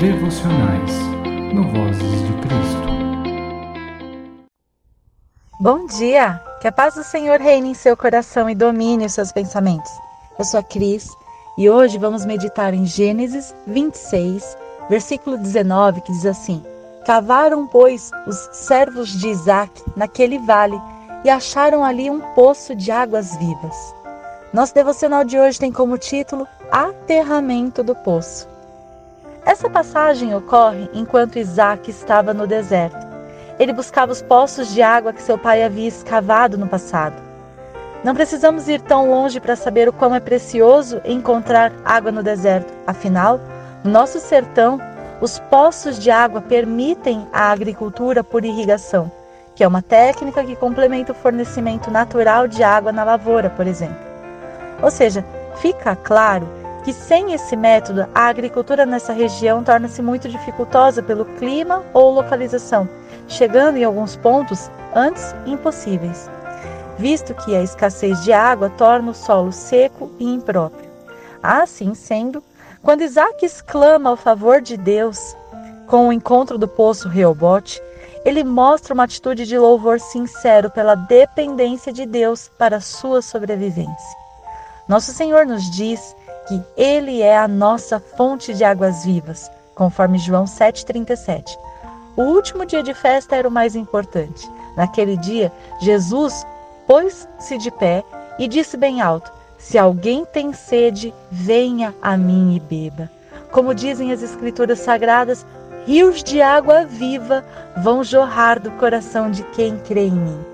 devocionais no Vozes de Cristo. Bom dia! Que a paz do Senhor reine em seu coração e domine os seus pensamentos. Eu sou a Cris e hoje vamos meditar em Gênesis 26, versículo 19, que diz assim: Cavaram, pois, os servos de Isaac naquele vale e acharam ali um poço de águas vivas. Nosso devocional de hoje tem como título Aterramento do Poço. Essa passagem ocorre enquanto Isaac estava no deserto. Ele buscava os poços de água que seu pai havia escavado no passado. Não precisamos ir tão longe para saber o quão é precioso encontrar água no deserto. Afinal, no nosso sertão, os poços de água permitem a agricultura por irrigação, que é uma técnica que complementa o fornecimento natural de água na lavoura, por exemplo. Ou seja, fica claro que sem esse método, a agricultura nessa região torna-se muito dificultosa pelo clima ou localização, chegando em alguns pontos antes impossíveis visto que a escassez de água torna o solo seco e impróprio. Assim sendo, quando Isaac exclama ao favor de Deus com o encontro do poço Reobote, ele mostra uma atitude de louvor sincero pela dependência de Deus para a sua sobrevivência. Nosso Senhor nos diz que Ele é a nossa fonte de águas vivas, conforme João 7,37. O último dia de festa era o mais importante. Naquele dia, Jesus pôs-se de pé e disse bem alto: Se alguém tem sede, venha a mim e beba. Como dizem as Escrituras Sagradas, rios de água viva vão jorrar do coração de quem crê em mim.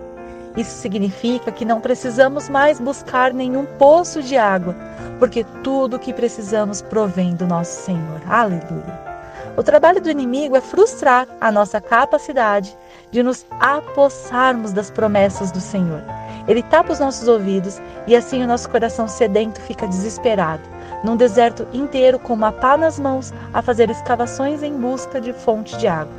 Isso significa que não precisamos mais buscar nenhum poço de água, porque tudo o que precisamos provém do nosso Senhor. Aleluia. O trabalho do inimigo é frustrar a nossa capacidade de nos apossarmos das promessas do Senhor. Ele tapa os nossos ouvidos e assim o nosso coração sedento fica desesperado, num deserto inteiro com uma pá nas mãos a fazer escavações em busca de fonte de água.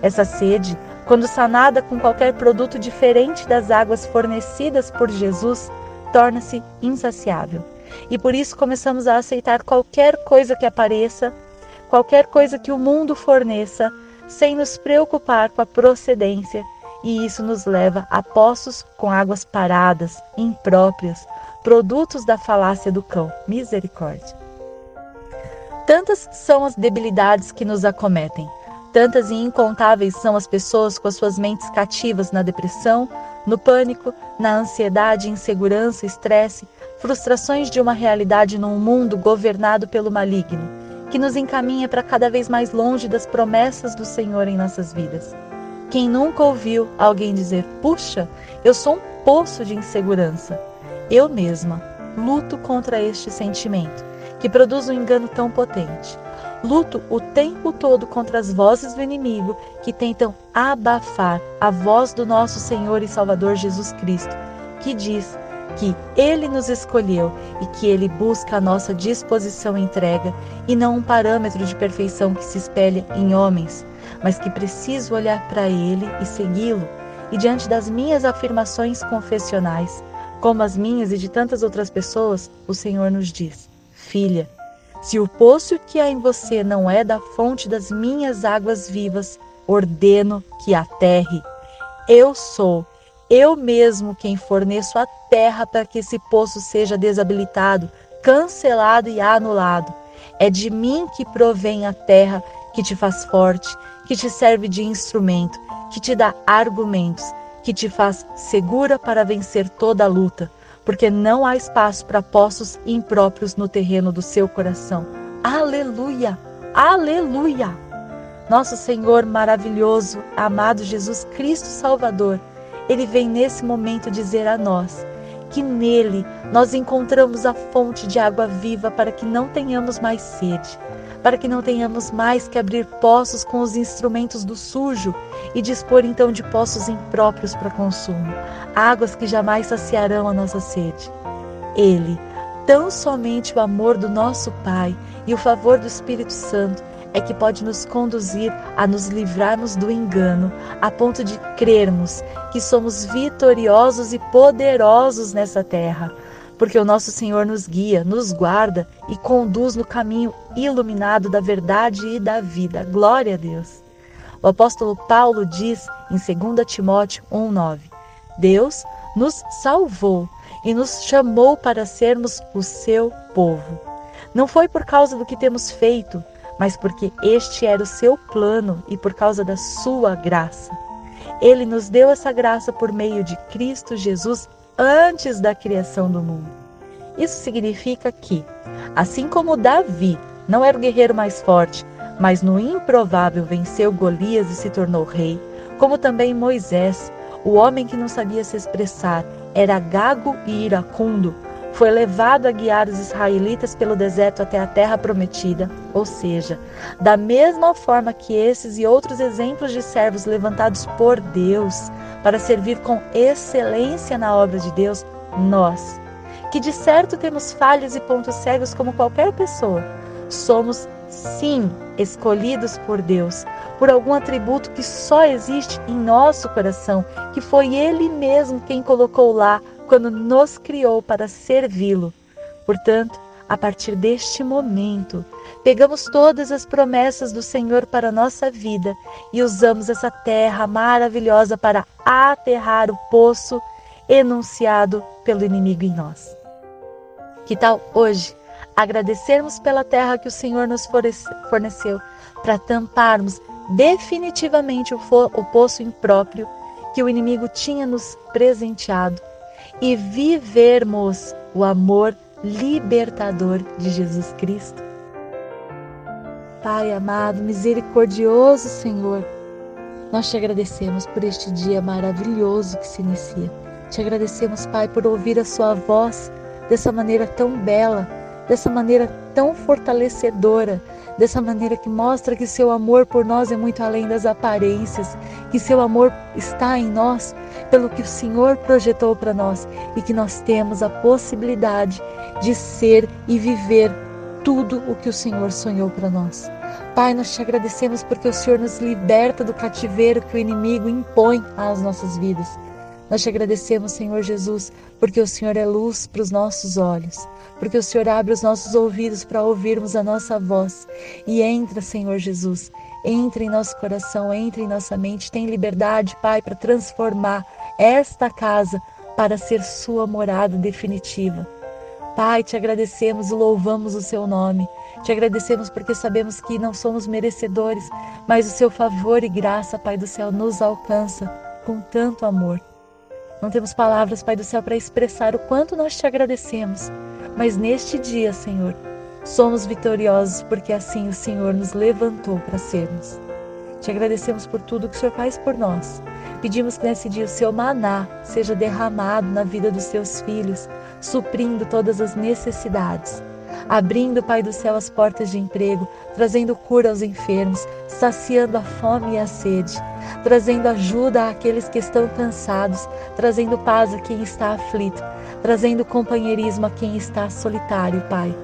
Essa sede, quando sanada com qualquer produto diferente das águas fornecidas por Jesus, torna-se insaciável. E por isso começamos a aceitar qualquer coisa que apareça, qualquer coisa que o mundo forneça, sem nos preocupar com a procedência e isso nos leva a poços com águas paradas, impróprias, produtos da falácia do cão. Misericórdia. Tantas são as debilidades que nos acometem, tantas e incontáveis são as pessoas com as suas mentes cativas na depressão, no pânico, na ansiedade, insegurança, estresse, frustrações de uma realidade num mundo governado pelo maligno, que nos encaminha para cada vez mais longe das promessas do Senhor em nossas vidas. Quem nunca ouviu alguém dizer: Puxa, eu sou um poço de insegurança? Eu mesma luto contra este sentimento, que produz um engano tão potente. Luto o tempo todo contra as vozes do inimigo que tentam abafar a voz do nosso Senhor e Salvador Jesus Cristo, que diz que Ele nos escolheu e que Ele busca a nossa disposição e entrega e não um parâmetro de perfeição que se espelha em homens, mas que preciso olhar para Ele e segui-lo. E diante das minhas afirmações confessionais, como as minhas e de tantas outras pessoas, o Senhor nos diz: Filha, se o poço que há em você não é da fonte das minhas águas vivas, ordeno que aterre. Eu sou, eu mesmo quem forneço a terra para que esse poço seja desabilitado, cancelado e anulado. É de mim que provém a terra que te faz forte, que te serve de instrumento, que te dá argumentos, que te faz segura para vencer toda a luta, porque não há espaço para poços impróprios no terreno do seu coração. Aleluia! Aleluia! Nosso Senhor maravilhoso, amado Jesus Cristo Salvador, ele vem nesse momento dizer a nós que nele nós encontramos a fonte de água viva para que não tenhamos mais sede, para que não tenhamos mais que abrir poços com os instrumentos do sujo e dispor então de poços impróprios para consumo, águas que jamais saciarão a nossa sede. Ele, tão somente o amor do nosso Pai e o favor do Espírito Santo é que pode nos conduzir a nos livrarmos do engano, a ponto de crermos que somos vitoriosos e poderosos nessa terra porque o nosso Senhor nos guia, nos guarda e conduz no caminho iluminado da verdade e da vida. Glória a Deus. O apóstolo Paulo diz em 2 Timóteo 1:9: Deus nos salvou e nos chamou para sermos o seu povo. Não foi por causa do que temos feito, mas porque este era o seu plano e por causa da sua graça. Ele nos deu essa graça por meio de Cristo Jesus antes da criação do mundo. Isso significa que, assim como Davi não era o guerreiro mais forte, mas no improvável venceu Golias e se tornou rei, como também Moisés, o homem que não sabia se expressar, era gago e iracundo, foi levado a guiar os israelitas pelo deserto até a terra prometida, ou seja, da mesma forma que esses e outros exemplos de servos levantados por Deus para servir com excelência na obra de Deus, nós, que de certo temos falhas e pontos cegos como qualquer pessoa, somos sim escolhidos por Deus, por algum atributo que só existe em nosso coração, que foi Ele mesmo quem colocou lá quando nos criou para servi-lo. Portanto, a partir deste momento, pegamos todas as promessas do Senhor para a nossa vida e usamos essa terra maravilhosa para aterrar o poço enunciado pelo inimigo em nós. Que tal hoje agradecermos pela terra que o Senhor nos forneceu para tamparmos definitivamente o, o poço impróprio que o inimigo tinha nos presenteado e vivermos o amor libertador de Jesus Cristo. Pai amado, misericordioso Senhor, nós te agradecemos por este dia maravilhoso que se inicia. Te agradecemos, Pai, por ouvir a Sua voz dessa maneira tão bela, dessa maneira tão fortalecedora, dessa maneira que mostra que seu amor por nós é muito além das aparências, que seu amor está em nós pelo que o Senhor projetou para nós e que nós temos a possibilidade de ser e viver tudo o que o Senhor sonhou para nós. Pai, nós te agradecemos porque o Senhor nos liberta do cativeiro que o inimigo impõe às nossas vidas. Nós te agradecemos, Senhor Jesus, porque o Senhor é luz para os nossos olhos, porque o Senhor abre os nossos ouvidos para ouvirmos a nossa voz. E entra, Senhor Jesus, entra em nosso coração, entra em nossa mente. Tem liberdade, Pai, para transformar esta casa para ser Sua morada definitiva. Pai, te agradecemos e louvamos o Seu nome. Te agradecemos porque sabemos que não somos merecedores, mas o Seu favor e graça, Pai do céu, nos alcança com tanto amor. Não temos palavras, Pai do céu, para expressar o quanto nós te agradecemos. Mas neste dia, Senhor, somos vitoriosos porque assim o Senhor nos levantou para sermos. Te agradecemos por tudo que o Senhor faz por nós. Pedimos que nesse dia o seu maná seja derramado na vida dos seus filhos, suprindo todas as necessidades abrindo, Pai do céu, as portas de emprego, trazendo cura aos enfermos, saciando a fome e a sede, trazendo ajuda àqueles que estão cansados, trazendo paz a quem está aflito, trazendo companheirismo a quem está solitário, Pai.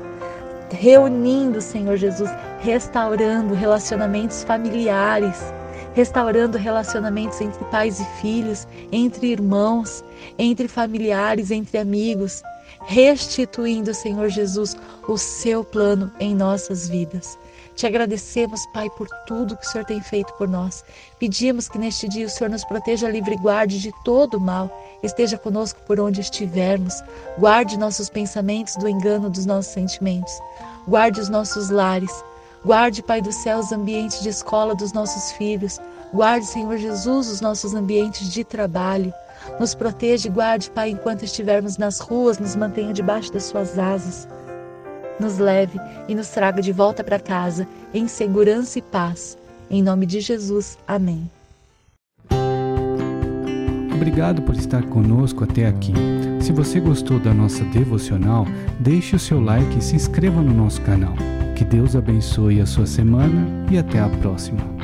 Reunindo, Senhor Jesus, restaurando relacionamentos familiares, restaurando relacionamentos entre pais e filhos, entre irmãos, entre familiares, entre amigos, restituindo, Senhor Jesus, o seu plano em nossas vidas. Te agradecemos, Pai, por tudo que o Senhor tem feito por nós. Pedimos que neste dia o Senhor nos proteja, livre e guarde de todo mal. Esteja conosco por onde estivermos. Guarde nossos pensamentos do engano dos nossos sentimentos. Guarde os nossos lares. Guarde, Pai do céu, os ambientes de escola dos nossos filhos. Guarde, Senhor Jesus, os nossos ambientes de trabalho. Nos proteja e guarde, Pai, enquanto estivermos nas ruas, nos mantenha debaixo das suas asas. Nos leve e nos traga de volta para casa, em segurança e paz. Em nome de Jesus. Amém. Obrigado por estar conosco até aqui. Se você gostou da nossa devocional, deixe o seu like e se inscreva no nosso canal. Que Deus abençoe a sua semana e até a próxima.